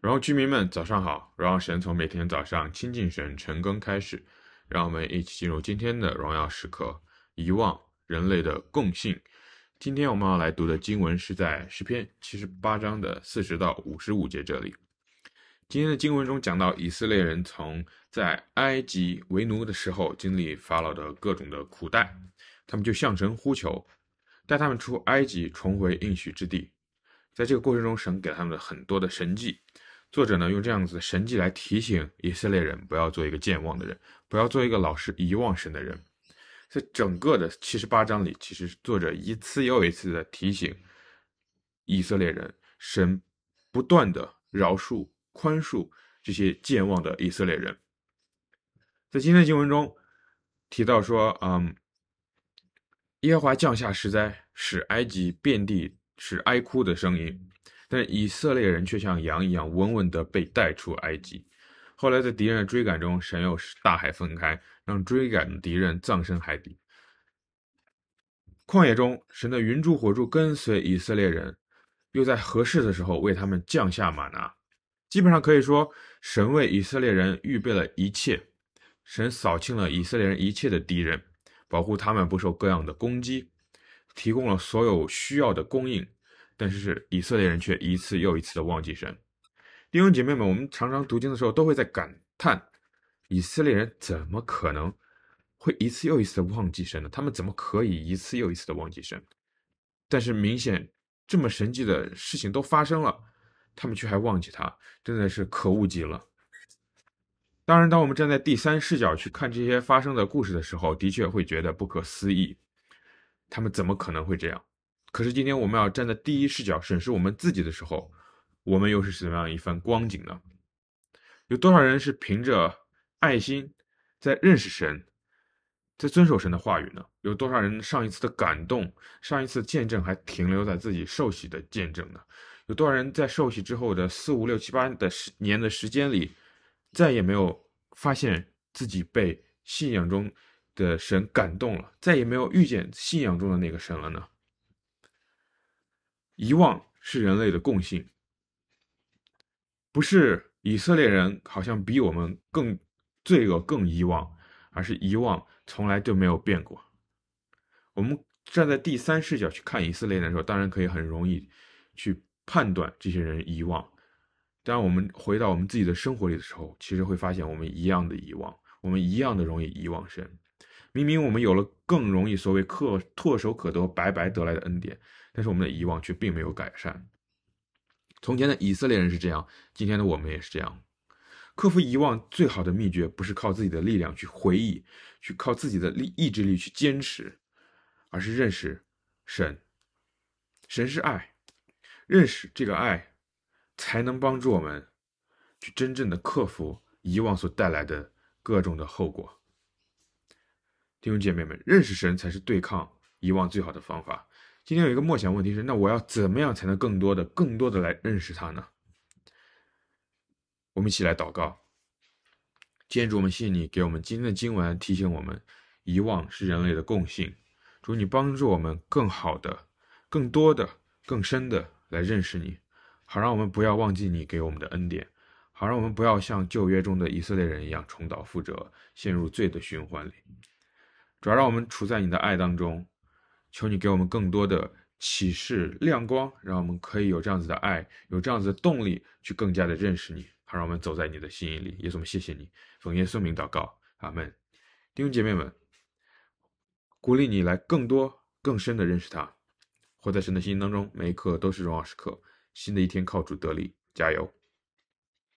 然后居民们，早上好！荣耀神从每天早上亲近神、晨更开始，让我们一起进入今天的荣耀时刻。遗忘人类的共性。今天我们要来读的经文是在诗篇七十八章的四十到五十五节这里。今天的经文中讲到以色列人从在埃及为奴的时候经历法老的各种的苦待，他们就向神呼求，带他们出埃及，重回应许之地。在这个过程中，神给了他们很多的神迹。作者呢，用这样子的神迹来提醒以色列人，不要做一个健忘的人，不要做一个老是遗忘神的人。在整个的七十八章里，其实作者一次又一次的提醒以色列人，神不断的饶恕、宽恕这些健忘的以色列人。在今天的经文中提到说，嗯，耶和华降下石灾，使埃及遍地是哀哭的声音。但以色列人却像羊一样稳稳地被带出埃及。后来在敌人的追赶中，神又使大海分开，让追赶的敌人葬身海底。旷野中，神的云柱火柱跟随以色列人，又在合适的时候为他们降下吗哪。基本上可以说，神为以色列人预备了一切，神扫清了以色列人一切的敌人，保护他们不受各样的攻击，提供了所有需要的供应。但是以色列人却一次又一次的忘记神。弟兄姐妹们，我们常常读经的时候都会在感叹：以色列人怎么可能会一次又一次的忘记神呢？他们怎么可以一次又一次的忘记神？但是明显这么神迹的事情都发生了，他们却还忘记他，真的是可恶极了。当然，当我们站在第三视角去看这些发生的故事的时候，的确会觉得不可思议，他们怎么可能会这样？可是今天我们要站在第一视角审视我们自己的时候，我们又是怎么样一番光景呢？有多少人是凭着爱心在认识神，在遵守神的话语呢？有多少人上一次的感动，上一次见证还停留在自己受洗的见证呢？有多少人在受洗之后的四五六七八的十年的时间里，再也没有发现自己被信仰中的神感动了，再也没有遇见信仰中的那个神了呢？遗忘是人类的共性，不是以色列人好像比我们更罪恶、更遗忘，而是遗忘从来就没有变过。我们站在第三视角去看以色列人的时候，当然可以很容易去判断这些人遗忘。当我们回到我们自己的生活里的时候，其实会发现我们一样的遗忘，我们一样的容易遗忘神。明明我们有了更容易所谓可唾手可得、白白得来的恩典。但是我们的遗忘却并没有改善。从前的以色列人是这样，今天的我们也是这样。克服遗忘最好的秘诀，不是靠自己的力量去回忆，去靠自己的力意志力去坚持，而是认识神。神是爱，认识这个爱，才能帮助我们去真正的克服遗忘所带来的各种的后果。弟兄姐妹们，认识神才是对抗遗忘最好的方法。今天有一个默想问题是：那我要怎么样才能更多的、更多的来认识他呢？我们一起来祷告。今天主，我们谢谢你给我们今天的经文，提醒我们遗忘是人类的共性。主，你帮助我们更好的、更多的、更深的来认识你，好让我们不要忘记你给我们的恩典，好让我们不要像旧约中的以色列人一样重蹈覆辙，陷入罪的循环里。主要让我们处在你的爱当中。求你给我们更多的启示亮光，让我们可以有这样子的爱，有这样子的动力，去更加的认识你，好让我们走在你的心意里。耶稣，我们谢谢你，奉耶稣名祷告，阿门。弟兄姐妹们，鼓励你来更多更深的认识他，活在神的心当中，每一刻都是荣耀时刻。新的一天靠主得力，加油。